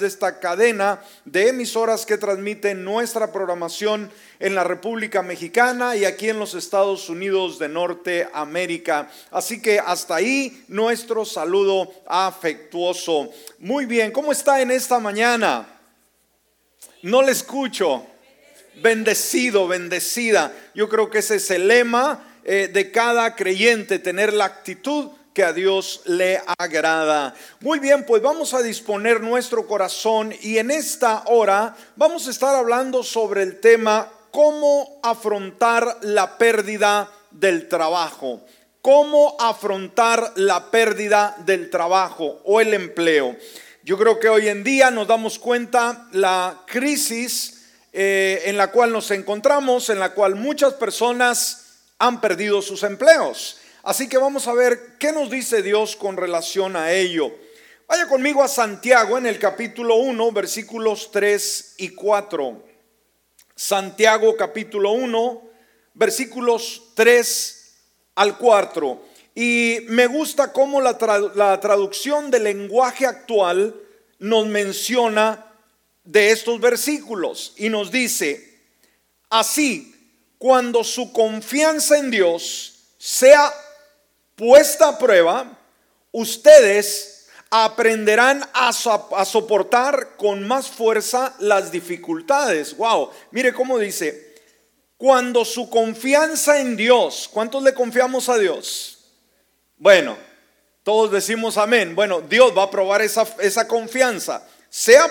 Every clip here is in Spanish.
de esta cadena de emisoras que transmiten nuestra programación en la República Mexicana y aquí en los Estados Unidos de Norteamérica. Así que hasta ahí nuestro saludo afectuoso. Muy bien, ¿cómo está en esta mañana? No le escucho. Bendecido, bendecida. Yo creo que ese es el lema eh, de cada creyente, tener la actitud que a Dios le agrada. Muy bien, pues vamos a disponer nuestro corazón y en esta hora vamos a estar hablando sobre el tema cómo afrontar la pérdida del trabajo. Cómo afrontar la pérdida del trabajo o el empleo. Yo creo que hoy en día nos damos cuenta la crisis eh, en la cual nos encontramos, en la cual muchas personas han perdido sus empleos. Así que vamos a ver qué nos dice Dios con relación a ello. Vaya conmigo a Santiago en el capítulo 1, versículos 3 y 4. Santiago capítulo 1, versículos 3 al 4. Y me gusta cómo la, la traducción del lenguaje actual nos menciona de estos versículos y nos dice, así, cuando su confianza en Dios sea puesta a prueba, ustedes aprenderán a, soportar con más fuerza las dificultades. Wow, mire cómo dice, cuando su confianza en Dios, ¿cuántos le confiamos a Dios? Bueno, todos decimos amén. Bueno, Dios va a probar esa, confianza. Sea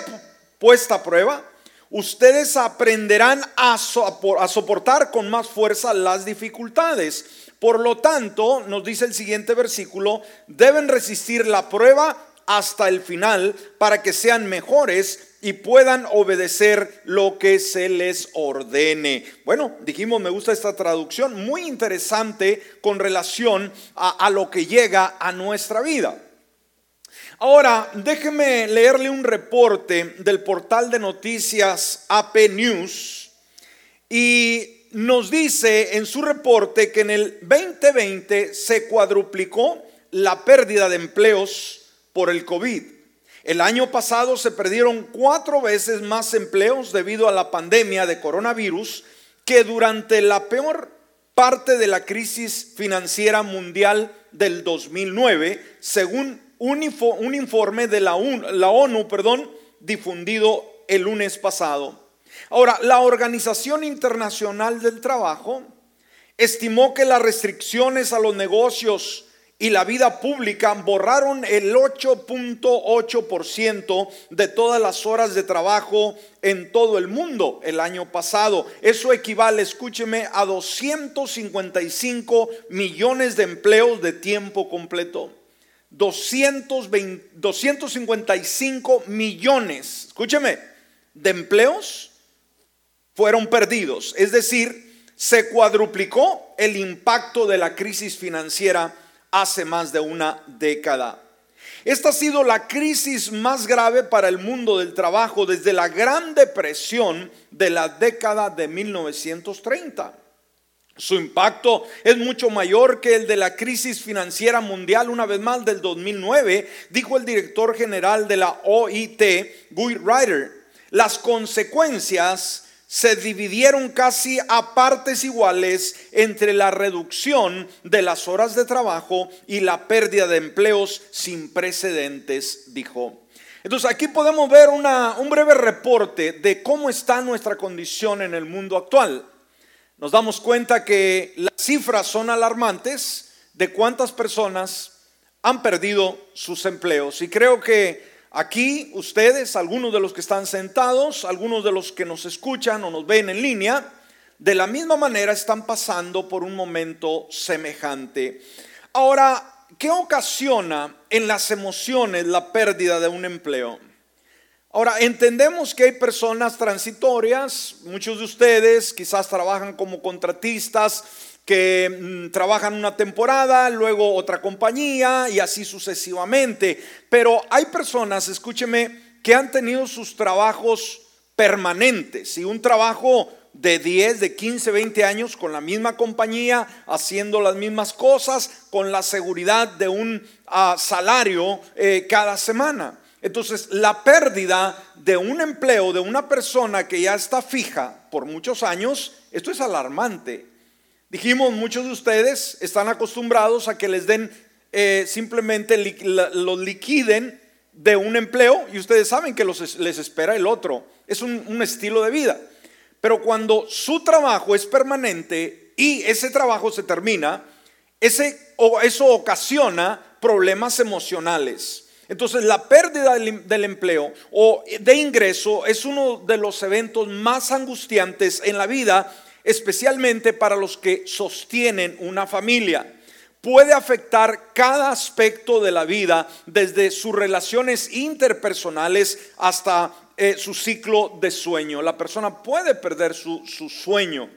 puesta a prueba, ustedes aprenderán a, a soportar con más fuerza las dificultades. Por lo tanto, nos dice el siguiente versículo, deben resistir la prueba hasta el final para que sean mejores y puedan obedecer lo que se les ordene. Bueno, dijimos, me gusta esta traducción, muy interesante con relación a, lo que llega a nuestra vida. Ahora, déjeme leerle un reporte del portal de noticias AP News y nos dice en su reporte que en el 2020 se cuadruplicó la pérdida de empleos por el COVID. El año pasado se perdieron cuatro veces más empleos debido a la pandemia de coronavirus que durante la peor parte de la crisis financiera mundial del 2009, según un, informe de la, ONU perdón, difundido el lunes pasado. Ahora, la Organización Internacional del Trabajo estimó que las restricciones a los negocios y la vida pública borraron el 8.8% de todas las horas de trabajo en todo el mundo el año pasado. Eso equivale, escúcheme, a 255 millones de empleos de tiempo completo. 220, 255 millones, escúcheme, de empleos fueron perdidos. Es decir, se cuadruplicó el impacto de la crisis financiera hace más de una década. Esta ha sido la crisis más grave para el mundo del trabajo desde la Gran Depresión de la década de 1930. Su impacto es mucho mayor que el de la crisis financiera mundial, una vez más del 2009, dijo el director general de la OIT, Guy Ryder. Las consecuencias se dividieron casi a partes iguales entre la reducción de las horas de trabajo y la pérdida de empleos sin precedentes, dijo. Entonces aquí podemos ver un breve reporte de cómo está nuestra condición en el mundo actual. Nos damos cuenta que las cifras son alarmantes de cuántas personas han perdido sus empleos. Y creo que Aquí ustedes, algunos de los que están sentados, algunos de los que nos escuchan o nos ven en línea, de la misma manera están pasando por un momento semejante. Ahora, ¿qué ocasiona en las emociones la pérdida de un empleo? Ahora, entendemos que hay personas transitorias, muchos de ustedes quizás trabajan como contratistas, que mm, trabajan una temporada, luego otra compañía y así sucesivamente. Pero hay personas, escúcheme, que han tenido sus trabajos permanentes y un trabajo de 10, de 15, 20 años con la misma compañía, haciendo las mismas cosas, con la seguridad de un ah, salario eh, cada semana. Entonces, la pérdida de un empleo de una persona que ya está fija por muchos años, esto es alarmante. Dijimos, muchos de ustedes están acostumbrados a que les den eh, simplemente los liquiden de un empleo y ustedes saben que les espera el otro. Es un, estilo de vida. Pero cuando su trabajo es permanente y ese trabajo se termina, ese, eso ocasiona problemas emocionales. Entonces la pérdida del, empleo o de ingreso es uno de los eventos más angustiantes en la vida, especialmente para los que sostienen una familia puede afectar cada aspecto de la vida, desde sus relaciones interpersonales hasta eh, su ciclo de sueño. La persona puede perder su, sueño,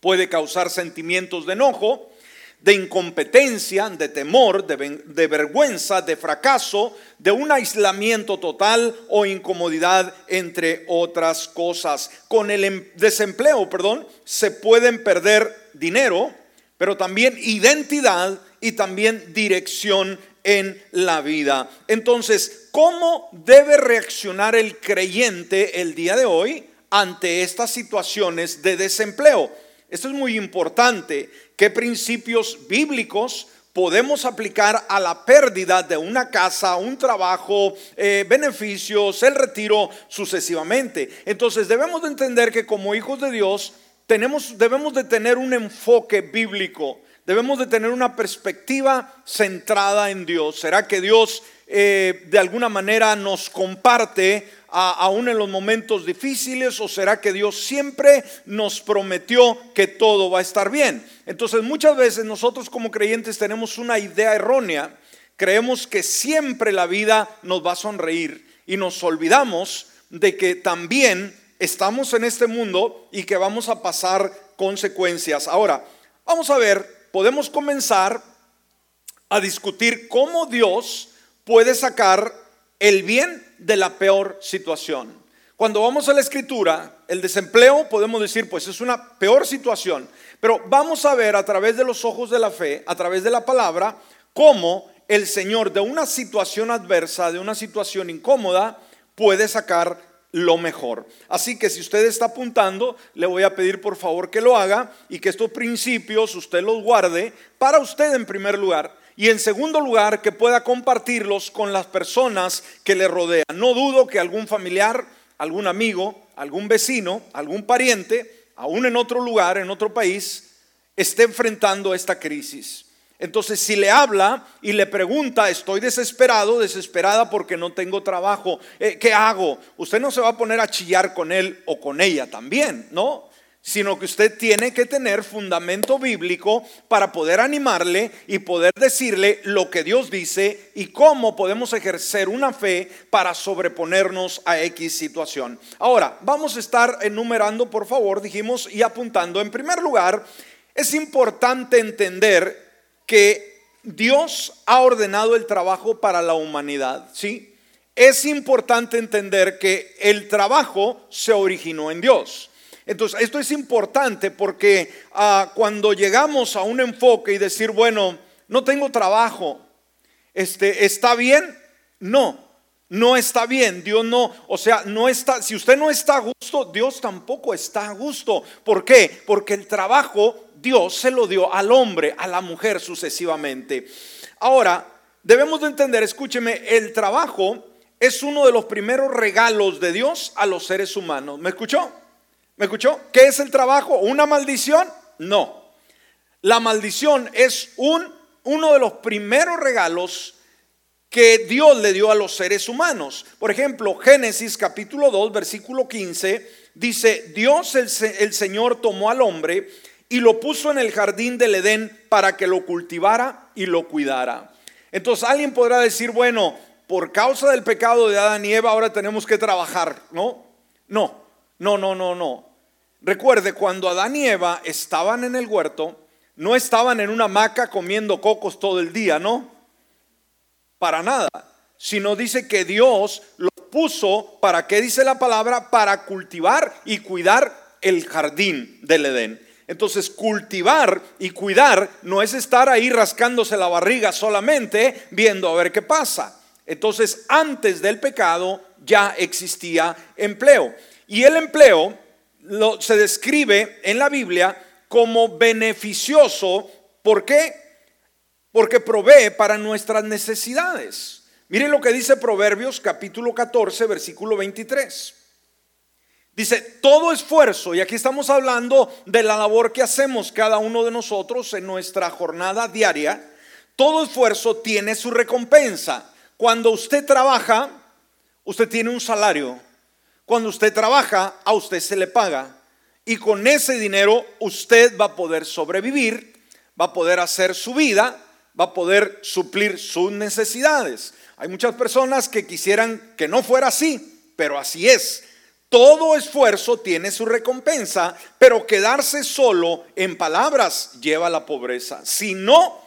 puede causar sentimientos de enojo, de incompetencia, de temor, de, vergüenza, de fracaso, de un aislamiento total o incomodidad, entre otras cosas. Con el em, desempleo, perdón, se pueden perder dinero, pero también identidad y también dirección en la vida. Entonces, ¿cómo debe reaccionar el creyente el día de hoy ante estas situaciones de desempleo? Esto es muy importante. ¿Qué principios bíblicos podemos aplicar a la pérdida de una casa, un trabajo, eh, beneficios, el retiro sucesivamente? Entonces, debemos de entender que como hijos de Dios, tenemos, debemos de tener un enfoque bíblico, debemos de tener una perspectiva centrada en Dios. ¿Será que Dios eh, de alguna manera nos comparte aún en los momentos difíciles o será que Dios siempre nos prometió que todo va a estar bien? Entonces muchas veces nosotros como creyentes tenemos una idea errónea, creemos que siempre la vida nos va a sonreír y nos olvidamos de que también estamos en este mundo y que vamos a pasar consecuencias. Ahora, vamos a ver, podemos comenzar a discutir cómo Dios puede sacar el bien de la peor situación. Cuando vamos a la escritura, el desempleo podemos decir, pues es una peor situación, pero vamos a ver a través de los ojos de la fe, a través de la palabra, cómo el Señor de una situación adversa, de una situación incómoda, puede sacar lo mejor. Así que si usted está apuntando, le voy a pedir por favor que lo haga y que estos principios usted los guarde para usted en primer lugar y en segundo lugar que pueda compartirlos con las personas que le rodean. No dudo que algún familiar, algún amigo, algún vecino, algún pariente, aún en otro lugar, en otro país, esté enfrentando esta crisis. Entonces, si le habla y le pregunta, estoy desesperado, desesperada porque no tengo trabajo, eh, ¿qué hago? Usted no se va a poner a chillar con él o con ella también, ¿no? Sino que usted tiene que tener fundamento bíblico para poder animarle y poder decirle lo que Dios dice y cómo podemos ejercer una fe para sobreponernos a X situación. Ahora, vamos a estar enumerando, por favor, dijimos, y apuntando. En primer lugar, es importante entender que Dios ha ordenado el trabajo para la humanidad, ¿sí? Es importante entender que el trabajo se originó en Dios. Entonces, esto es importante porque ah, cuando llegamos a un enfoque y decir, bueno, no tengo trabajo, este, ¿está bien? No, no está bien. Dios no, o sea, no está, si usted no está a gusto, Dios tampoco está a gusto. ¿Por qué? Porque el trabajo Dios se lo dio al hombre, a la mujer sucesivamente. Ahora, debemos de entender, escúcheme, el trabajo es uno de los primeros regalos de Dios a los seres humanos. ¿Me escuchó? ¿Me escuchó? ¿Qué es el trabajo? ¿Una maldición? No. La maldición es un, uno de los primeros regalos que Dios le dio a los seres humanos. Por ejemplo, Génesis capítulo 2, versículo 15, dice, Dios el, el Señor tomó al hombre y lo puso en el jardín del Edén para que lo cultivara y lo cuidara. Entonces alguien podrá decir, bueno, por causa del pecado de Adán y Eva ahora tenemos que trabajar, ¿no? No, no, no, no, no. Recuerde, cuando Adán y Eva estaban en el huerto, no estaban en una hamaca comiendo cocos todo el día, ¿no? Para nada. Sino dice que Dios lo puso, ¿para qué dice la palabra? Para cultivar y cuidar el jardín del Edén. Entonces, cultivar y cuidar no es estar ahí rascándose la barriga solamente viendo a ver qué pasa. Entonces, antes del pecado ya existía empleo. Y el empleo lo, se describe en la Biblia como beneficioso. ¿Por qué? Porque provee para nuestras necesidades. Miren lo que dice Proverbios capítulo 14, versículo 23. Dice, todo esfuerzo, y aquí estamos hablando de la labor que hacemos cada uno de nosotros en nuestra jornada diaria, todo esfuerzo tiene su recompensa. Cuando usted trabaja, usted tiene un salario. Cuando usted trabaja, a usted se le paga. Y con ese dinero usted va a poder sobrevivir, va a poder hacer su vida, va a poder suplir sus necesidades. Hay muchas personas que quisieran que no fuera así, pero así es. Todo esfuerzo tiene su recompensa, pero quedarse solo en palabras lleva a la pobreza. Si no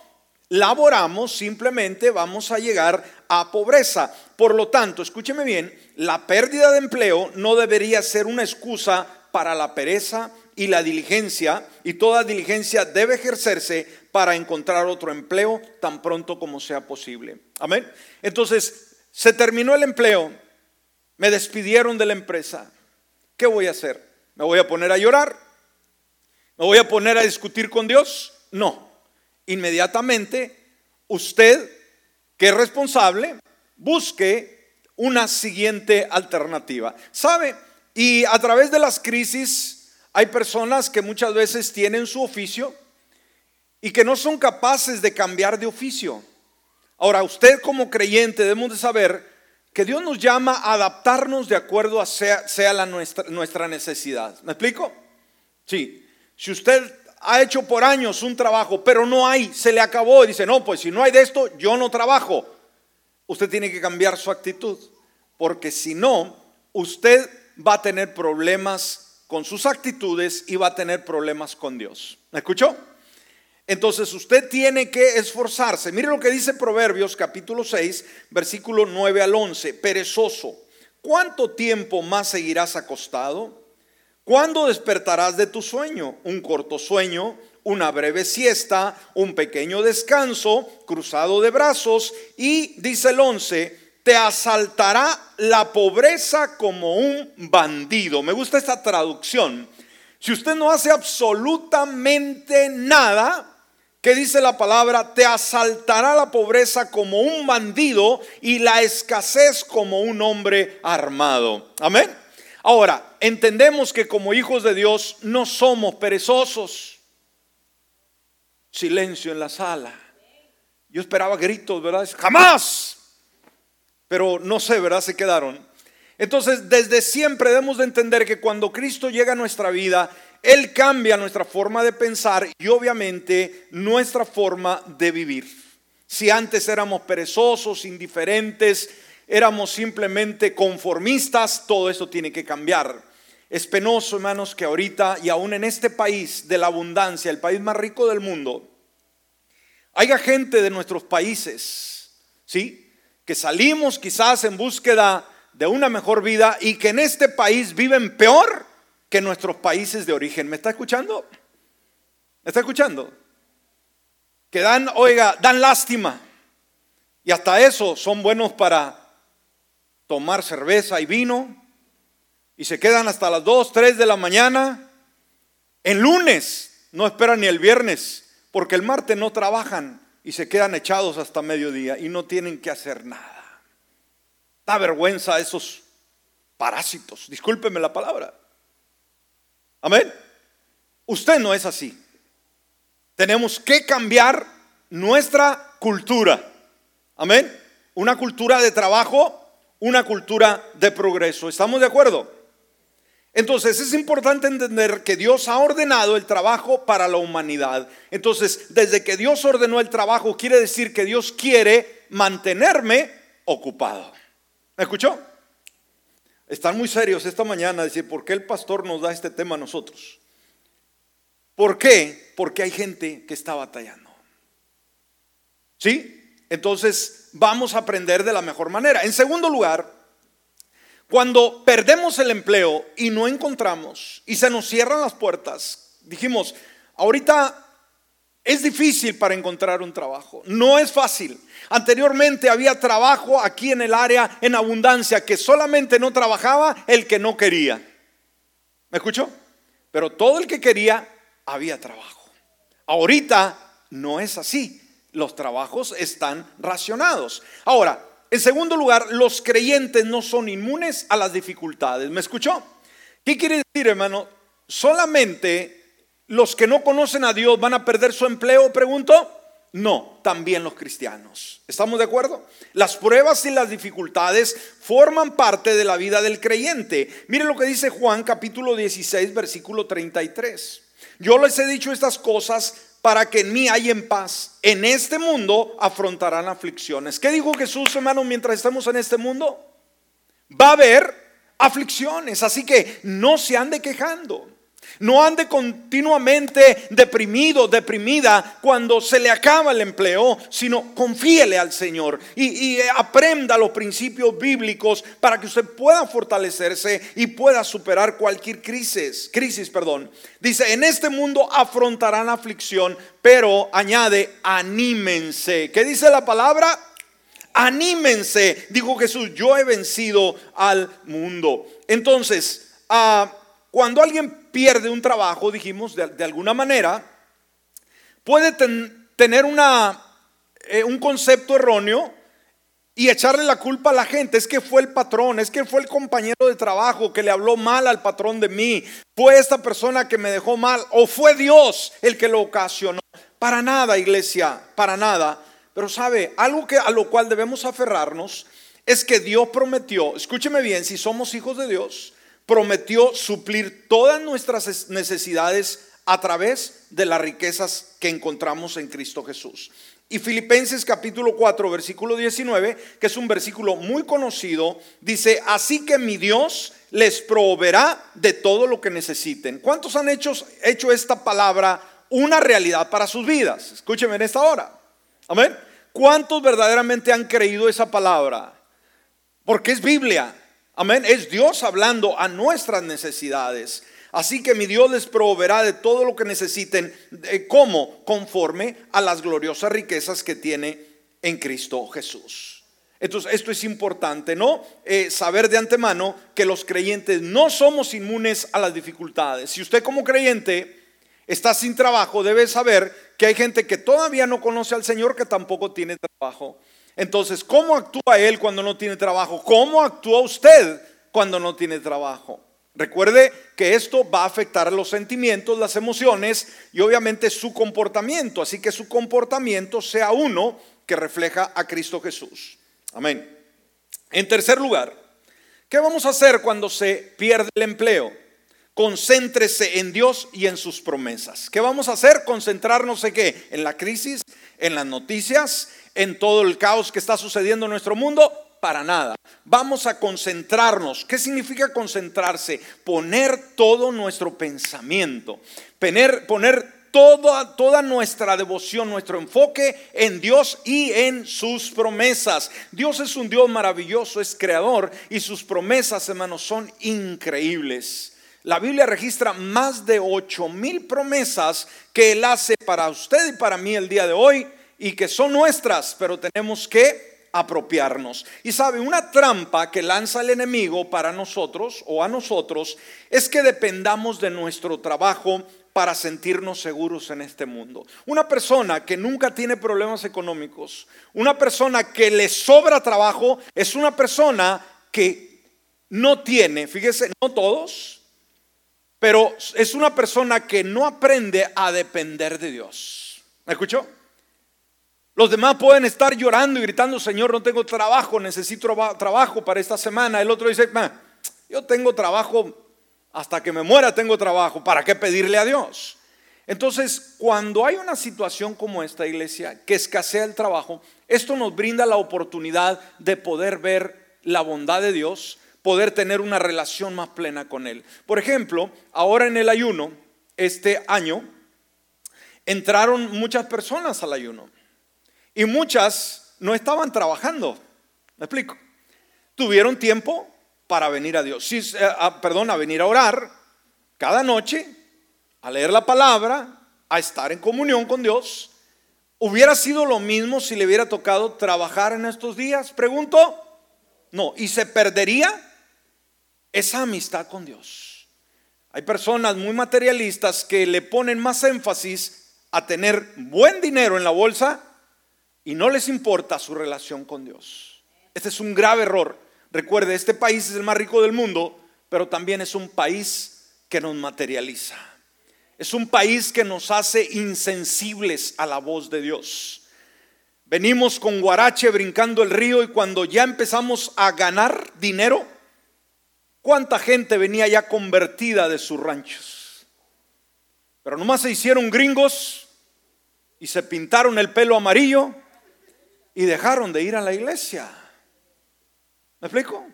laboramos, simplemente vamos a llegar a pobreza. Por lo tanto, escúcheme bien, la pérdida de empleo no debería ser una excusa para la pereza y la diligencia, y toda diligencia debe ejercerse para encontrar otro empleo tan pronto como sea posible. Amén. Entonces, se terminó el empleo, me despidieron de la empresa. ¿Qué voy a hacer? ¿Me voy a poner a llorar? ¿Me voy a poner a discutir con Dios? No inmediatamente usted, que es responsable, busque una siguiente alternativa. ¿Sabe? Y a través de las crisis hay personas que muchas veces tienen su oficio y que no son capaces de cambiar de oficio. Ahora, usted como creyente debemos de saber que Dios nos llama a adaptarnos de acuerdo a sea, sea la nuestra, nuestra necesidad. ¿Me explico? Sí. Si usted ha hecho por años un trabajo, pero no hay, se le acabó y dice, no, pues si no hay de esto, yo no trabajo. Usted tiene que cambiar su actitud, porque si no, usted va a tener problemas con sus actitudes y va a tener problemas con Dios. ¿Me escuchó? Entonces usted tiene que esforzarse. Mire lo que dice Proverbios capítulo 6, versículo 9 al 11. Perezoso, ¿cuánto tiempo más seguirás acostado? ¿Cuándo despertarás de tu sueño? Un corto sueño, una breve siesta, un pequeño descanso, cruzado de brazos y, dice el 11, te asaltará la pobreza como un bandido. Me gusta esta traducción. Si usted no hace absolutamente nada, ¿qué dice la palabra? Te asaltará la pobreza como un bandido y la escasez como un hombre armado. Amén. Ahora, entendemos que como hijos de Dios no somos perezosos. Silencio en la sala. Yo esperaba gritos, ¿verdad? Jamás. Pero no sé, ¿verdad? Se quedaron. Entonces, desde siempre debemos de entender que cuando Cristo llega a nuestra vida, Él cambia nuestra forma de pensar y obviamente nuestra forma de vivir. Si antes éramos perezosos, indiferentes, éramos simplemente conformistas, todo eso tiene que cambiar. Es penoso, hermanos, que ahorita y aún en este país de la abundancia, el país más rico del mundo, haya gente de nuestros países, ¿sí? Que salimos quizás en búsqueda de una mejor vida y que en este país viven peor que nuestros países de origen. ¿Me está escuchando? ¿Me está escuchando? Que dan, oiga, dan lástima. Y hasta eso son buenos para tomar cerveza y vino y se quedan hasta las 2, 3 de la mañana. En lunes no esperan ni el viernes porque el martes no trabajan y se quedan echados hasta mediodía y no tienen que hacer nada. Da vergüenza a esos parásitos, discúlpeme la palabra. Amén. Usted no es así. Tenemos que cambiar nuestra cultura. Amén. Una cultura de trabajo una cultura de progreso. ¿Estamos de acuerdo? Entonces es importante entender que Dios ha ordenado el trabajo para la humanidad. Entonces, desde que Dios ordenó el trabajo, quiere decir que Dios quiere mantenerme ocupado. ¿Me escuchó? Están muy serios esta mañana, decir, ¿por qué el pastor nos da este tema a nosotros? ¿Por qué? Porque hay gente que está batallando. ¿Sí? Entonces vamos a aprender de la mejor manera. En segundo lugar, cuando perdemos el empleo y no encontramos y se nos cierran las puertas, dijimos, ahorita es difícil para encontrar un trabajo. No es fácil. Anteriormente había trabajo aquí en el área en abundancia que solamente no trabajaba el que no quería. ¿Me escuchó? Pero todo el que quería había trabajo. Ahorita no es así. Los trabajos están racionados. Ahora, en segundo lugar, los creyentes no son inmunes a las dificultades. ¿Me escuchó? ¿Qué quiere decir, hermano? Solamente los que no conocen a Dios van a perder su empleo, pregunto. No, también los cristianos. ¿Estamos de acuerdo? Las pruebas y las dificultades forman parte de la vida del creyente. Mire lo que dice Juan capítulo 16, versículo 33. Yo les he dicho estas cosas para que en mí en paz. En este mundo afrontarán aflicciones. ¿Qué dijo Jesús, hermano, mientras estamos en este mundo? Va a haber aflicciones, así que no se ande quejando. No ande continuamente deprimido, deprimida cuando se le acaba el empleo, sino confíele al Señor y, aprenda los principios bíblicos para que usted pueda fortalecerse y pueda superar cualquier crisis. Crisis, perdón. Dice, en este mundo afrontarán aflicción, pero añade, anímense. ¿Qué dice la palabra? Anímense, dijo Jesús, yo he vencido al mundo. Entonces, ah, cuando alguien pierde un trabajo, dijimos, de, alguna manera, puede tener eh, un concepto erróneo y echarle la culpa a la gente. Es que fue el patrón, es que fue el compañero de trabajo que le habló mal al patrón de mí, fue esta persona que me dejó mal o fue Dios el que lo ocasionó. Para nada, iglesia, para nada. Pero sabe, algo que a lo cual debemos aferrarnos es que Dios prometió, escúcheme bien, si somos hijos de Dios, prometió suplir todas nuestras necesidades a través de las riquezas que encontramos en Cristo Jesús. Y Filipenses capítulo 4, versículo 19, que es un versículo muy conocido, dice, así que mi Dios les proveerá de todo lo que necesiten. ¿Cuántos han hecho, hecho esta palabra una realidad para sus vidas? Escúcheme en esta hora. Amén. ¿Cuántos verdaderamente han creído esa palabra? Porque es Biblia. Amén. Es Dios hablando a nuestras necesidades. Así que mi Dios les proveerá de todo lo que necesiten. ¿Cómo? Conforme a las gloriosas riquezas que tiene en Cristo Jesús. Entonces, esto es importante, ¿no? Eh, saber de antemano que los creyentes no somos inmunes a las dificultades. Si usted como creyente está sin trabajo, debe saber que hay gente que todavía no conoce al Señor que tampoco tiene trabajo. Entonces, ¿cómo actúa él cuando no tiene trabajo? ¿Cómo actúa usted cuando no tiene trabajo? Recuerde que esto va a afectar los sentimientos, las emociones y obviamente su comportamiento. Así que su comportamiento sea uno que refleja a Cristo Jesús. Amén. En tercer lugar, ¿qué vamos a hacer cuando se pierde el empleo? Concéntrese en Dios y en sus promesas. ¿Qué vamos a hacer? Concentrarnos en qué? En la crisis, en las noticias, en todo el caos que está sucediendo en nuestro mundo? Para nada. Vamos a concentrarnos. ¿Qué significa concentrarse? Poner todo nuestro pensamiento. Poner, Toda, toda, nuestra devoción, nuestro enfoque en Dios y en sus promesas. Dios es un Dios maravilloso, es creador y sus promesas, hermanos, son increíbles. La Biblia registra más de ocho mil promesas que Él hace para usted y para mí el día de hoy y que son nuestras, pero tenemos que apropiarnos. Y sabe, una trampa que lanza el enemigo para nosotros o a nosotros es que dependamos de nuestro trabajo para sentirnos seguros en este mundo. Una persona que nunca tiene problemas económicos, una persona que le sobra trabajo, es una persona que no tiene, fíjese, no todos, pero es una persona que no aprende a depender de Dios. ¿Me escuchó? Los demás pueden estar llorando y gritando, Señor, no tengo trabajo, necesito trabajo para esta semana. El otro dice, yo tengo trabajo, hasta que me muera tengo trabajo, ¿para qué pedirle a Dios? Entonces, cuando hay una situación como esta iglesia, que escasea el trabajo, esto nos brinda la oportunidad de poder ver la bondad de Dios, poder tener una relación más plena con Él. Por ejemplo, ahora en el ayuno, este año, entraron muchas personas al ayuno. Y muchas no estaban trabajando. ¿Me explico? Tuvieron tiempo para venir a Dios. Sí, eh, perdón, a venir a orar cada noche, a leer la palabra, a estar en comunión con Dios. ¿Hubiera sido lo mismo si le hubiera tocado trabajar en estos días? Pregunto. No, y se perdería esa amistad con Dios. Hay personas muy materialistas que le ponen más énfasis a tener buen dinero en la bolsa y no les importa su relación con Dios. Este es un grave error. Recuerde, este país es el más rico del mundo, pero también es un país que nos materializa. Es un país que nos hace insensibles a la voz de Dios. Venimos con guarache brincando el río y cuando ya empezamos a ganar dinero, ¿cuánta gente venía ya convertida de sus ranchos? Pero nomás se hicieron gringos y se pintaron el pelo amarillo y dejaron de ir a la iglesia. ¿Me explico?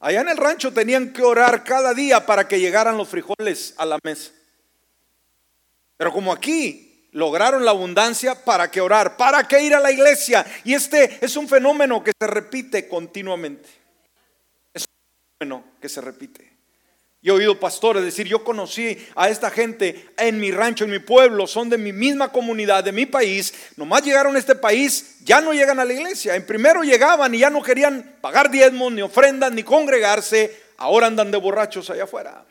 Allá en el rancho tenían que orar cada día para que llegaran los frijoles a la mesa. Pero como aquí lograron la abundancia, ¿para qué orar? ¿Para qué ir a la iglesia? Y este es un fenómeno que se repite continuamente. Es un fenómeno que se repite. Yo he oído pastores decir, yo conocí a esta gente en mi rancho, en mi pueblo, son de mi misma comunidad, de mi país. Nomás llegaron a este país, ya no llegan a la iglesia. En primero llegaban y ya no querían pagar diezmos, ni ofrendas, ni congregarse. Ahora andan de borrachos allá afuera,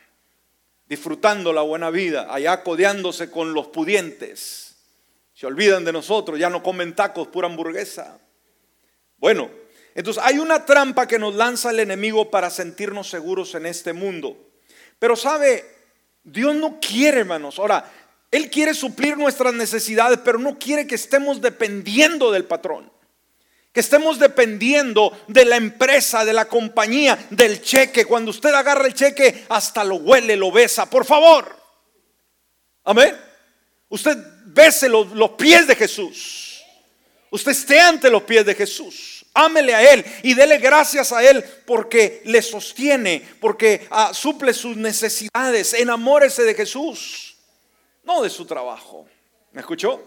disfrutando la buena vida, allá codeándose con los pudientes. Se olvidan de nosotros, ya no comen tacos, pura hamburguesa. Bueno, entonces hay una trampa que nos lanza el enemigo para sentirnos seguros en este mundo. Pero sabe, Dios no quiere, hermanos. Ahora, Él quiere suplir nuestras necesidades, pero no quiere que estemos dependiendo del patrón. Que estemos dependiendo de la empresa, de la compañía, del cheque. Cuando usted agarra el cheque, hasta lo huele, lo besa. Por favor. Amén. Usted bese los, los pies de Jesús. Usted esté ante los pies de Jesús. Ámele a Él y dele gracias a Él porque le sostiene, porque ah, suple sus necesidades. Enamórese de Jesús, no de su trabajo. ¿Me escuchó?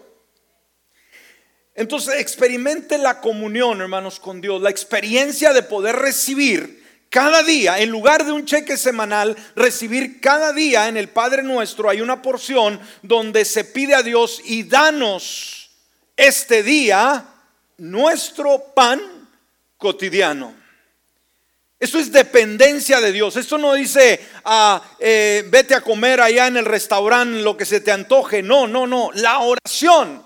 Entonces experimente la comunión, hermanos, con Dios, la experiencia de poder recibir cada día, en lugar de un cheque semanal, recibir cada día en el Padre nuestro, hay una porción donde se pide a Dios y danos este día nuestro pan cotidiano. Esto es dependencia de Dios. Esto no dice, ah, eh, vete a comer allá en el restaurante lo que se te antoje. No, no, no. La oración.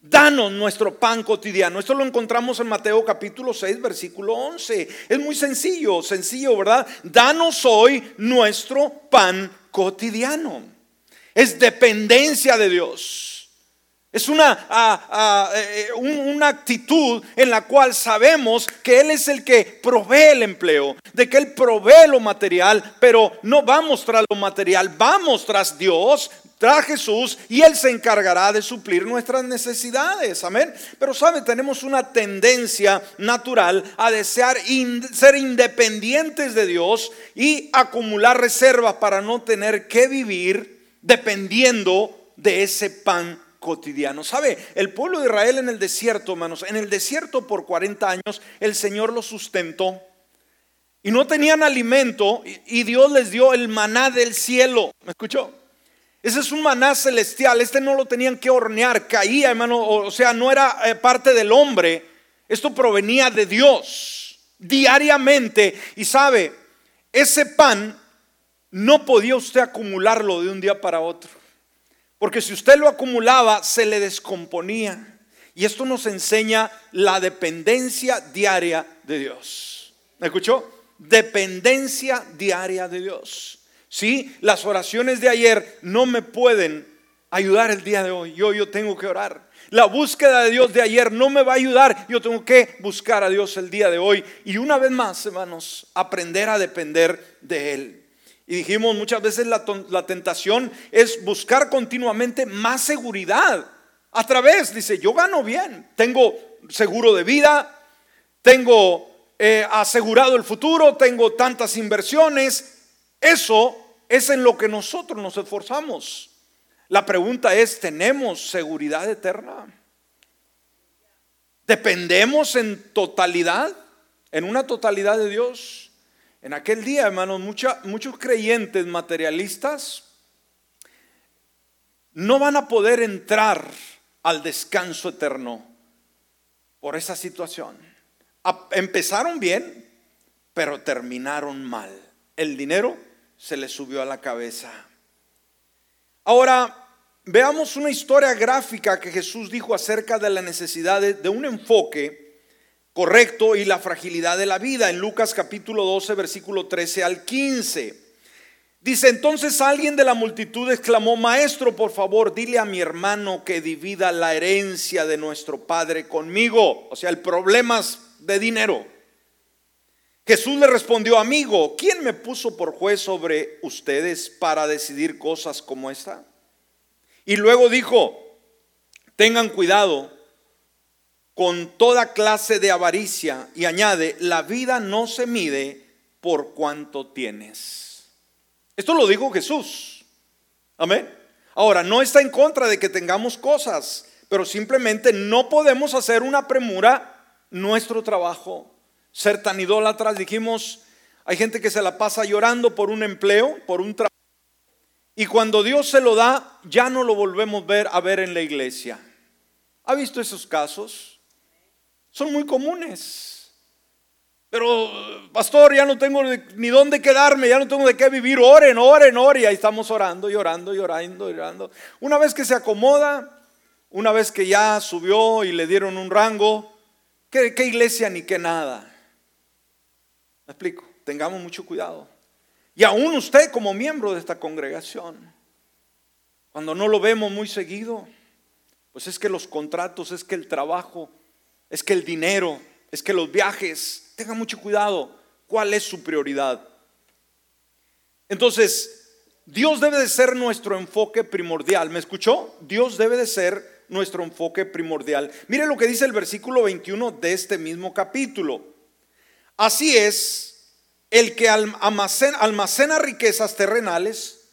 Danos nuestro pan cotidiano. Esto lo encontramos en Mateo capítulo 6, versículo 11. Es muy sencillo, sencillo, ¿verdad? Danos hoy nuestro pan cotidiano. Es dependencia de Dios. Es una, eh, una actitud en la cual sabemos que Él es el que provee el empleo, de que Él provee lo material, pero no vamos tras lo material, vamos tras Dios, tras Jesús, y Él se encargará de suplir nuestras necesidades. Amén. Pero sabe, tenemos una tendencia natural a desear ser independientes de Dios y acumular reservas para no tener que vivir dependiendo de ese pan cotidiano. ¿Sabe? El pueblo de Israel en el desierto, hermanos, en el desierto por 40 años el Señor los sustentó. Y no tenían alimento y Dios les dio el maná del cielo. ¿Me escuchó? Ese es un maná celestial. Este no lo tenían que hornear, caía, hermano. O sea, no era eh, parte del hombre. Esto provenía de Dios diariamente. Y sabe, ese pan no podía usted acumularlo de un día para otro. Porque si usted lo acumulaba, se le descomponía. Y esto nos enseña la dependencia diaria de Dios. ¿Me escuchó? Dependencia diaria de Dios. Sí, las oraciones de ayer no me pueden ayudar el día de hoy. Yo, yo tengo que orar. La búsqueda de Dios de ayer no me va a ayudar. Yo tengo que buscar a Dios el día de hoy. Y una vez más, hermanos, aprender a depender de Él. Y dijimos muchas veces la, tentación es buscar continuamente más seguridad. A través, dice, yo gano bien, tengo seguro de vida, tengo eh, asegurado el futuro, tengo tantas inversiones. Eso es en lo que nosotros nos esforzamos. La pregunta es, ¿tenemos seguridad eterna? ¿Dependemos en totalidad, en una totalidad de Dios? En aquel día, hermanos, muchos creyentes materialistas no van a poder entrar al descanso eterno por esa situación. Empezaron bien, pero terminaron mal. El dinero se les subió a la cabeza. Ahora, veamos una historia gráfica que Jesús dijo acerca de la necesidad de, un enfoque correcto y la fragilidad de la vida en Lucas capítulo 12, versículo 13 al 15. Dice, entonces alguien de la multitud exclamó, Maestro, por favor, dile a mi hermano que divida la herencia de nuestro Padre conmigo. O sea, el problema de dinero. Jesús le respondió, amigo, ¿quién me puso por juez sobre ustedes para decidir cosas como esta? Y luego dijo, tengan cuidado con toda clase de avaricia y añade, la vida no se mide por cuanto tienes. Esto lo dijo Jesús. Amén. Ahora, no está en contra de que tengamos cosas, pero simplemente no podemos hacer una premura nuestro trabajo. Ser tan idólatras, dijimos, hay gente que se la pasa llorando por un empleo, por un trabajo, y cuando Dios se lo da, ya no lo volvemos ver, a ver en la iglesia. ¿Ha visto esos casos? Son muy comunes. Pero, pastor, ya no tengo ni dónde quedarme, ya no tengo de qué vivir. Oren, oren, oren. Y ahí estamos orando, llorando, llorando, llorando. Una vez que se acomoda, una vez que ya subió y le dieron un rango, ¿qué, qué iglesia ni qué nada? ¿Me explico? Tengamos mucho cuidado. Y aún usted como miembro de esta congregación, cuando no lo vemos muy seguido, pues es que los contratos, es que el trabajo, es que el dinero, es que los viajes, Tenga mucho cuidado. ¿Cuál es su prioridad? Entonces, Dios debe de ser nuestro enfoque primordial. ¿Me escuchó? Dios debe de ser nuestro enfoque primordial. Mire lo que dice el versículo 21 de este mismo capítulo. Así es, el que almacena, almacena riquezas terrenales,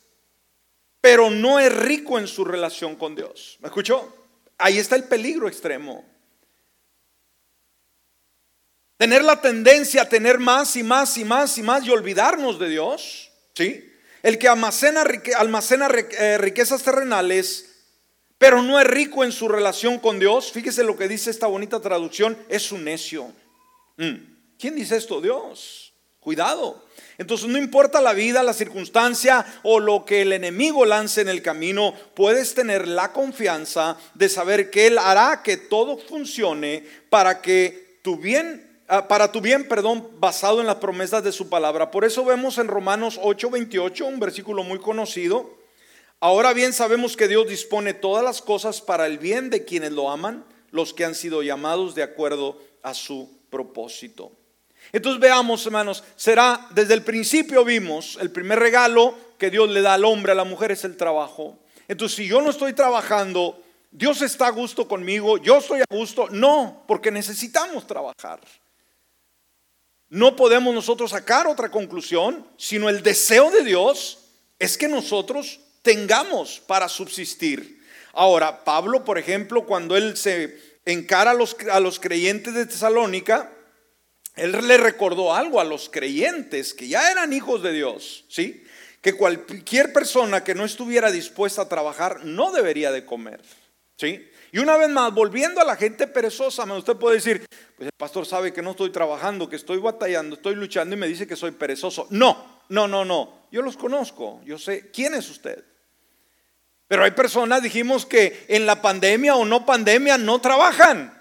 pero no es rico en su relación con Dios. ¿Me escuchó? Ahí está el peligro extremo. Tener la tendencia a tener más y más y más y más y olvidarnos de Dios. ¿Sí? El que almacena, eh, riquezas terrenales, pero no es rico en su relación con Dios. Fíjese lo que dice esta bonita traducción, es un necio. Mm. ¿Quién dice esto? Dios. Cuidado. Entonces no importa la vida, la circunstancia o lo que el enemigo lance en el camino, puedes tener la confianza de saber que Él hará que todo funcione para que tu bien para tu bien, perdón, basado en las promesas de su palabra. Por eso vemos en Romanos 8:28, un versículo muy conocido. Ahora bien sabemos que Dios dispone todas las cosas para el bien de quienes lo aman, los que han sido llamados de acuerdo a su propósito. Entonces veamos, hermanos, será desde el principio vimos el primer regalo que Dios le da al hombre, a la mujer es el trabajo. Entonces, si yo no estoy trabajando, Dios está a gusto conmigo, yo estoy a gusto, no, porque necesitamos trabajar. No podemos nosotros sacar otra conclusión, sino el deseo de Dios es que nosotros tengamos para subsistir. Ahora, Pablo, por ejemplo, cuando él se encara a los, a los creyentes de Tesalónica, él le recordó algo a los creyentes que ya eran hijos de Dios, ¿sí? Que cualquier persona que no estuviera dispuesta a trabajar no debería de comer, ¿sí? Y una vez más, volviendo a la gente perezosa, usted puede decir, pues el pastor sabe que no estoy trabajando, que estoy batallando, estoy luchando y me dice que soy perezoso. No, no, no, no. Yo los conozco, yo sé quién es usted. Pero hay personas, dijimos que en la pandemia o no pandemia no trabajan.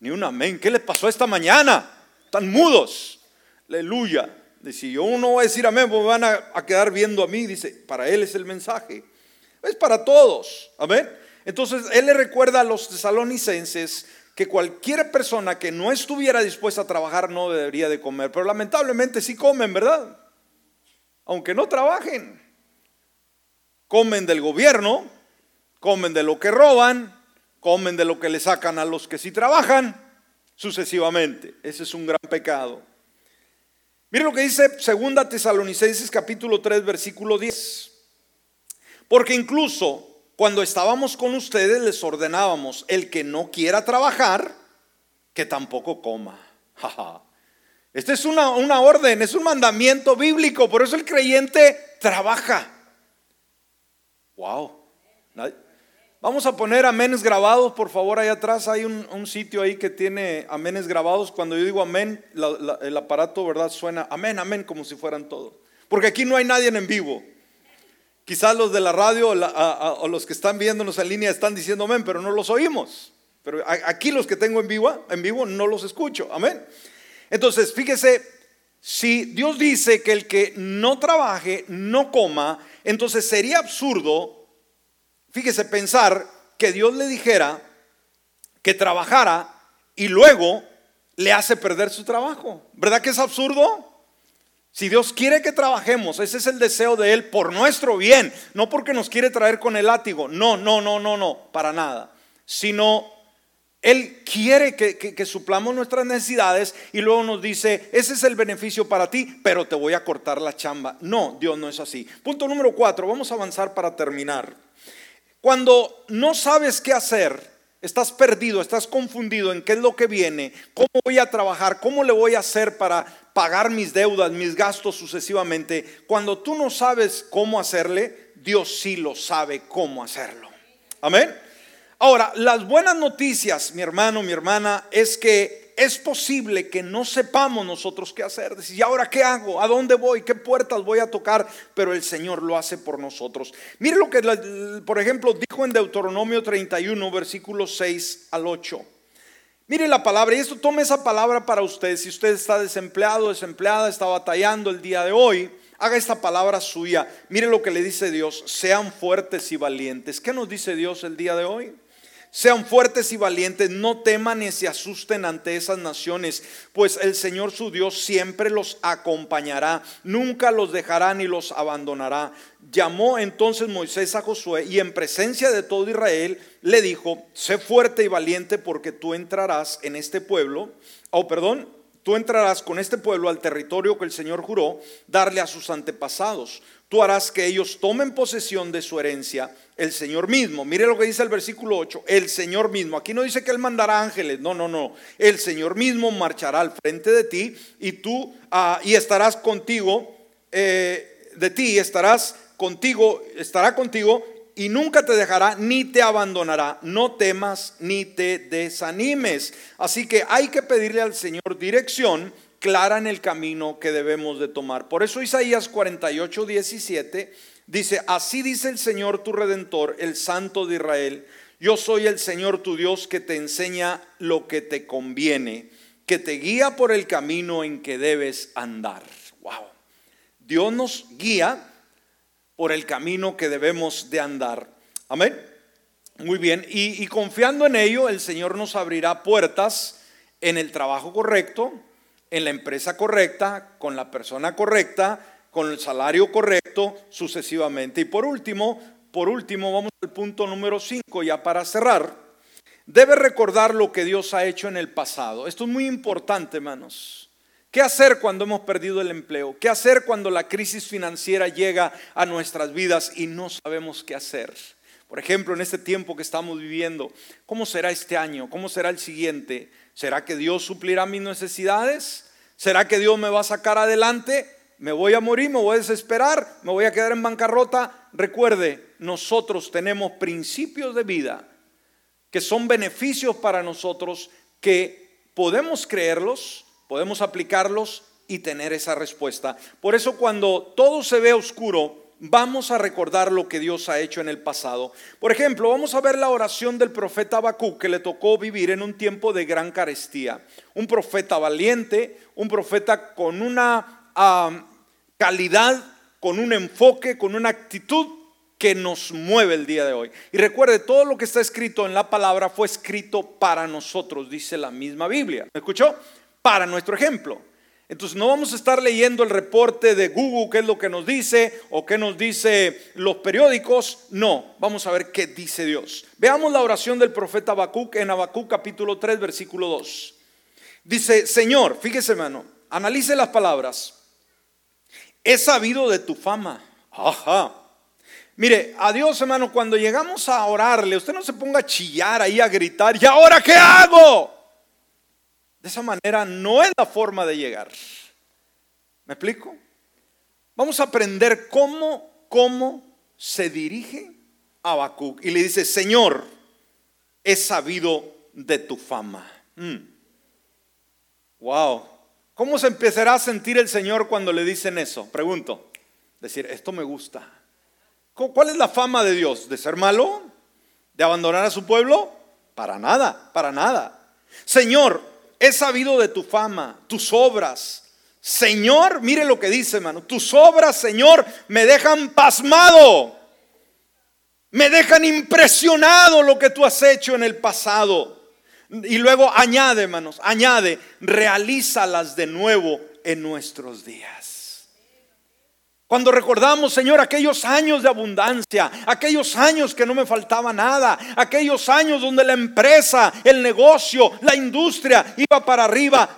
Ni un amén. ¿Qué les pasó esta mañana? Están mudos. Aleluya. Si yo uno va a decir amén, pues van a, a quedar viendo a mí. Dice, para él es el mensaje. Es para todos. Amén. Entonces, él le recuerda a los tesalonicenses que cualquier persona que no estuviera dispuesta a trabajar no debería de comer. Pero lamentablemente sí comen, ¿verdad? Aunque no trabajen. Comen del gobierno, comen de lo que roban, comen de lo que le sacan a los que sí trabajan, sucesivamente. Ese es un gran pecado. Mire lo que dice Segunda Tesalonicenses capítulo 3 versículo 10. Porque incluso cuando estábamos con ustedes les ordenábamos, el que no quiera trabajar, que tampoco coma. Esta es una, una orden, es un mandamiento bíblico, por eso el creyente trabaja. Wow. Vamos a poner amenes grabados, por favor, ahí atrás hay un, sitio ahí que tiene amenes grabados. Cuando yo digo amén, el aparato, ¿verdad? Suena amén, amén, como si fueran todos. Porque aquí no hay nadie en vivo. Quizás los de la radio o los que están viéndonos en línea están diciendo amén, pero no los oímos. Pero aquí los que tengo en vivo, en vivo no los escucho. Amén. Entonces, fíjese, si Dios dice que el que no trabaje, no coma, entonces sería absurdo, fíjese, pensar que Dios le dijera que trabajara y luego le hace perder su trabajo. ¿Verdad que es absurdo? Si Dios quiere que trabajemos, ese es el deseo de Él por nuestro bien, no porque nos quiere traer con el látigo, no, no, no, no, no, para nada, sino Él quiere que, suplamos nuestras necesidades y luego nos dice, ese es el beneficio para ti, pero te voy a cortar la chamba. No, Dios no es así. Punto número cuatro, vamos a avanzar para terminar. Cuando no sabes qué hacer, estás perdido, estás confundido en qué es lo que viene, cómo voy a trabajar, cómo le voy a hacer para pagar mis deudas, mis gastos sucesivamente. Cuando tú no sabes cómo hacerle, Dios sí lo sabe cómo hacerlo. Amén. Ahora, las buenas noticias, mi hermano, mi hermana, es que es posible que no sepamos nosotros qué hacer. Decir, ¿y ahora qué hago? ¿A dónde voy? ¿Qué puertas voy a tocar? Pero el Señor lo hace por nosotros. Mire lo que, por ejemplo, dijo en Deuteronomio 31, versículos 6 al 8. Mire la palabra, y esto tome esa palabra para usted. Si usted está desempleado, desempleada, está batallando el día de hoy, haga esta palabra suya. Mire lo que le dice Dios, sean fuertes y valientes. ¿Qué nos dice Dios el día de hoy? Sean fuertes y valientes, no teman ni se asusten ante esas naciones, pues el Señor su Dios siempre los acompañará, nunca los dejará ni los abandonará. Llamó entonces Moisés a Josué y en presencia de todo Israel le dijo, sé fuerte y valiente porque tú entrarás en este pueblo, oh perdón, tú entrarás con este pueblo al territorio que el Señor juró darle a sus antepasados. Tú harás que ellos tomen posesión de su herencia el Señor mismo. Mire lo que dice el versículo 8, el Señor mismo. Aquí no dice que Él mandará ángeles, no, no, no. El Señor mismo marchará al frente de ti y tú, ah, y estarás contigo, eh, de ti estarás contigo, estará contigo y nunca te dejará ni te abandonará. No temas ni te desanimes. Así que hay que pedirle al Señor dirección clara en el camino que debemos de tomar. Por eso Isaías 48, 17 Dice, así dice el Señor tu redentor, el Santo de Israel. Yo soy el Señor tu Dios que te enseña lo que te conviene, que te guía por el camino en que debes andar. Wow. Dios nos guía por el camino que debemos de andar. Amén. Muy bien. Y, y confiando en ello, el Señor nos abrirá puertas en el trabajo correcto, en la empresa correcta, con la persona correcta con el salario correcto sucesivamente. Y por último, por último, vamos al punto número 5 ya para cerrar. Debe recordar lo que Dios ha hecho en el pasado. Esto es muy importante, hermanos. ¿Qué hacer cuando hemos perdido el empleo? ¿Qué hacer cuando la crisis financiera llega a nuestras vidas y no sabemos qué hacer? Por ejemplo, en este tiempo que estamos viviendo, ¿cómo será este año? ¿Cómo será el siguiente? ¿Será que Dios suplirá mis necesidades? ¿Será que Dios me va a sacar adelante? me voy a morir, me voy a desesperar, me voy a quedar en bancarrota. Recuerde, nosotros tenemos principios de vida que son beneficios para nosotros que podemos creerlos, podemos aplicarlos y tener esa respuesta. Por eso cuando todo se ve oscuro, vamos a recordar lo que Dios ha hecho en el pasado. Por ejemplo, vamos a ver la oración del profeta Habacuc que le tocó vivir en un tiempo de gran carestía. Un profeta valiente, un profeta con una calidad, con un enfoque, con una actitud que nos mueve el día de hoy. Y recuerde, todo lo que está escrito en la palabra fue escrito para nosotros, dice la misma Biblia. ¿Me escuchó? Para nuestro ejemplo. Entonces no vamos a estar leyendo el reporte de Google, qué es lo que nos dice o qué nos dice los periódicos. No, vamos a ver qué dice Dios. Veamos la oración del profeta Habacuc en Habacuc capítulo 3 versículo 2. Dice, Señor, fíjese hermano, analice las palabras he sabido de tu fama. Ajá. Mire, a Dios hermano, cuando llegamos a orarle, usted no se ponga a chillar ahí, a gritar, ¿y ahora qué hago? De esa manera no es la forma de llegar. ¿Me explico? Vamos a aprender cómo, cómo se dirige a Habacuc y le dice, Señor, he sabido de tu fama. Mm. Wow. ¿Cómo se empezará a sentir el Señor cuando le dicen eso? Pregunto. Decir, esto me gusta. ¿Cuál es la fama de Dios? ¿De ser malo? ¿De abandonar a su pueblo? Para nada, para nada. Señor, he sabido de tu fama, tus obras. Señor, mire lo que dice, hermano. Tus obras, Señor, me dejan pasmado. Me dejan impresionado lo que tú has hecho en el pasado. Y luego añade, hermanos, añade, realízalas de nuevo en nuestros días. Cuando recordamos, Señor, aquellos años de abundancia, aquellos años que no me faltaba nada, aquellos años donde la empresa, el negocio, la industria iba para arriba,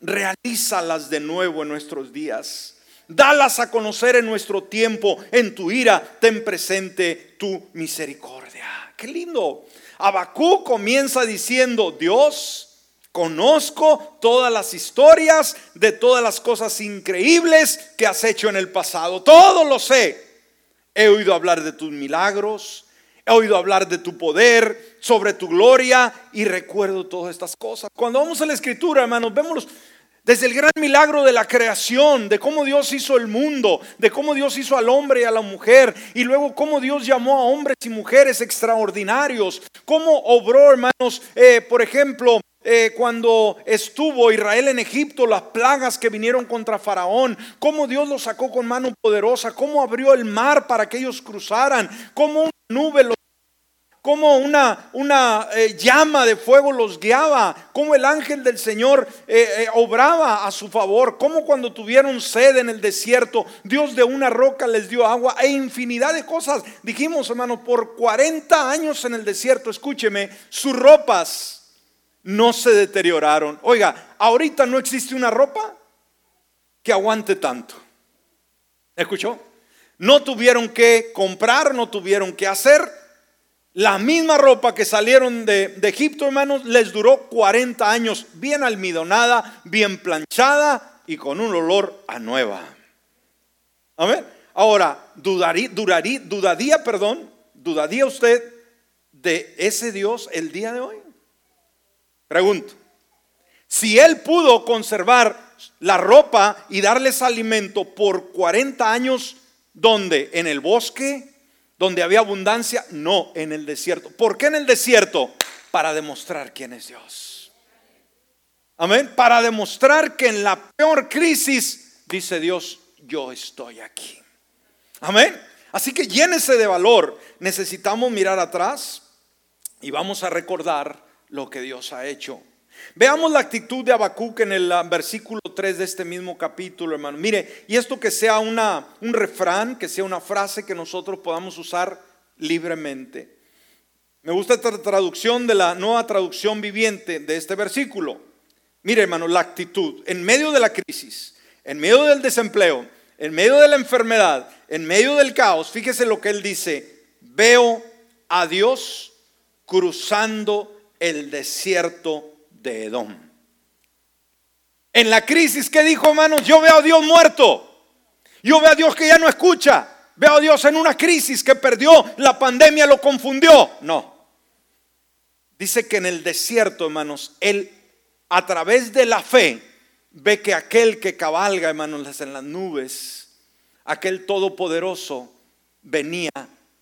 realízalas de nuevo en nuestros días. Dalas a conocer en nuestro tiempo, en tu ira, ten presente tu misericordia. Qué lindo. Abacú comienza diciendo, Dios, Conozco todas las historias de todas las cosas increíbles que has hecho en el pasado. Todo lo sé. He oído hablar de tus milagros. He oído hablar de tu poder, sobre tu gloria y recuerdo todas estas cosas. Cuando vamos a la escritura, hermanos, vemos desde el gran milagro de la creación, de cómo Dios hizo el mundo, de cómo Dios hizo al hombre y a la mujer, y luego cómo Dios llamó a hombres y mujeres extraordinarios, cómo obró, hermanos, eh, por ejemplo, eh, cuando estuvo Israel en Egipto, las plagas que vinieron contra Faraón, cómo Dios los sacó con mano poderosa, cómo abrió el mar para que ellos cruzaran, cómo una nube los cómo una, una eh, llama de fuego los guiaba, cómo el ángel del Señor eh, obraba a su favor, cómo cuando tuvieron sed en el desierto, Dios de una roca les dio agua e infinidad de cosas. Dijimos, hermano, por 40 años en el desierto, escúcheme, sus ropas no se deterioraron. Oiga, ahorita no existe una ropa que aguante tanto. ¿Escuchó? No tuvieron que comprar, no tuvieron que hacer. La misma ropa que salieron de, Egipto, hermanos, les duró 40 años, bien almidonada, bien planchada y con un olor a nueva. Amén. Ahora, dudaría, duraría, dudaría, perdón, dudaría usted de ese Dios el día de hoy. Pregunto, si él pudo conservar la ropa y darles alimento por 40 años, ¿dónde? ¿En el bosque? ¿Donde había abundancia? No, en el desierto. ¿Por qué en el desierto? Para demostrar quién es Dios. Amén. Para demostrar que en la peor crisis, dice Dios, yo estoy aquí. Amén. Así que llénese de valor. Necesitamos mirar atrás y vamos a recordar lo que Dios ha hecho. Veamos la actitud de Habacuc en el ah, versículo 3 de este mismo capítulo, hermano. Mire, y esto que sea una, un refrán, que sea una frase que nosotros podamos usar libremente. Me gusta esta traducción de la nueva traducción viviente de este versículo. Mire, hermano, la actitud en medio de la crisis, en medio del desempleo, en medio de la enfermedad, en medio del caos, fíjese lo que él dice, veo a Dios cruzando el desierto de Edom. En la crisis que dijo, hermanos, yo veo a Dios muerto. Yo veo a Dios que ya no escucha. Veo a Dios en una crisis que perdió, la pandemia lo confundió. No. Dice que en el desierto, hermanos, Él a través de la fe ve que aquel que cabalga, hermanos, en las nubes, aquel todopoderoso, venía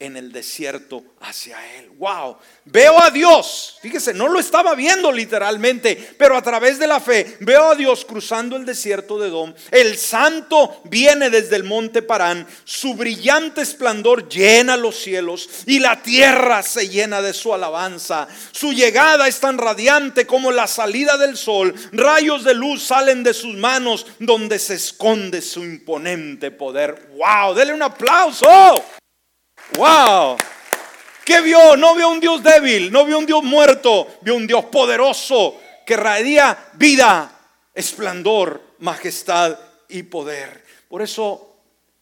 en el desierto hacia él. Wow, veo a Dios. Fíjese, no lo estaba viendo literalmente, pero a través de la fe veo a Dios cruzando el desierto de Dom. El santo viene desde el monte Parán, su brillante esplendor llena los cielos y la tierra se llena de su alabanza. Su llegada es tan radiante como la salida del sol. Rayos de luz salen de sus manos donde se esconde su imponente poder. Wow, dele un aplauso. Wow. ¿Qué vio? No vio un Dios débil, no vio un Dios muerto, vio un Dios poderoso que radia vida, esplendor, majestad y poder. Por eso,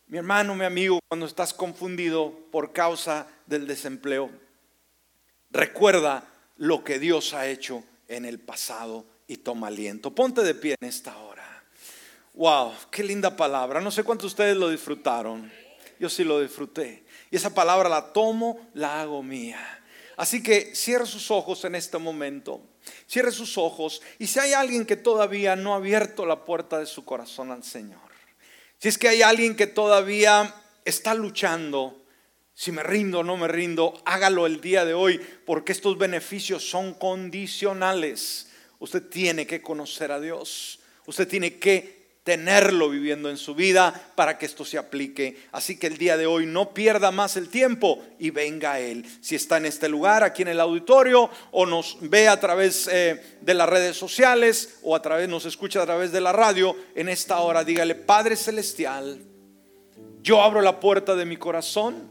mi hermano, mi amigo, cuando estás confundido por causa del desempleo, recuerda lo que Dios ha hecho en el pasado y toma aliento. Ponte de pie en esta hora. Wow, qué linda palabra. No sé cuántos de ustedes lo disfrutaron. Yo sí lo disfruté. Y esa palabra la tomo, la hago mía. Así que cierre sus ojos en este momento. Cierre sus ojos. Y si hay alguien que todavía no ha abierto la puerta de su corazón al Señor. Si es que hay alguien que todavía está luchando, si me rindo o no me rindo, hágalo el día de hoy, porque estos beneficios son condicionales. Usted tiene que conocer a Dios. Usted tiene que tenerlo viviendo en su vida para que esto se aplique. Así que el día de hoy no pierda más el tiempo y venga a Él. Si está en este lugar, aquí en el auditorio, o nos ve a través eh, de las redes sociales, o a través, nos escucha a través de la radio, en esta hora dígale, Padre Celestial, yo abro la puerta de mi corazón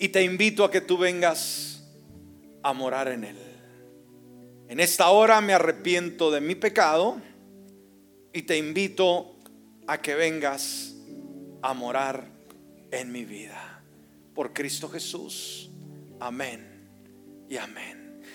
y te invito a que tú vengas a morar en Él. En esta hora me arrepiento de mi pecado y te invito a que vengas a morar en mi vida. Por Cristo Jesús. Amén y amén.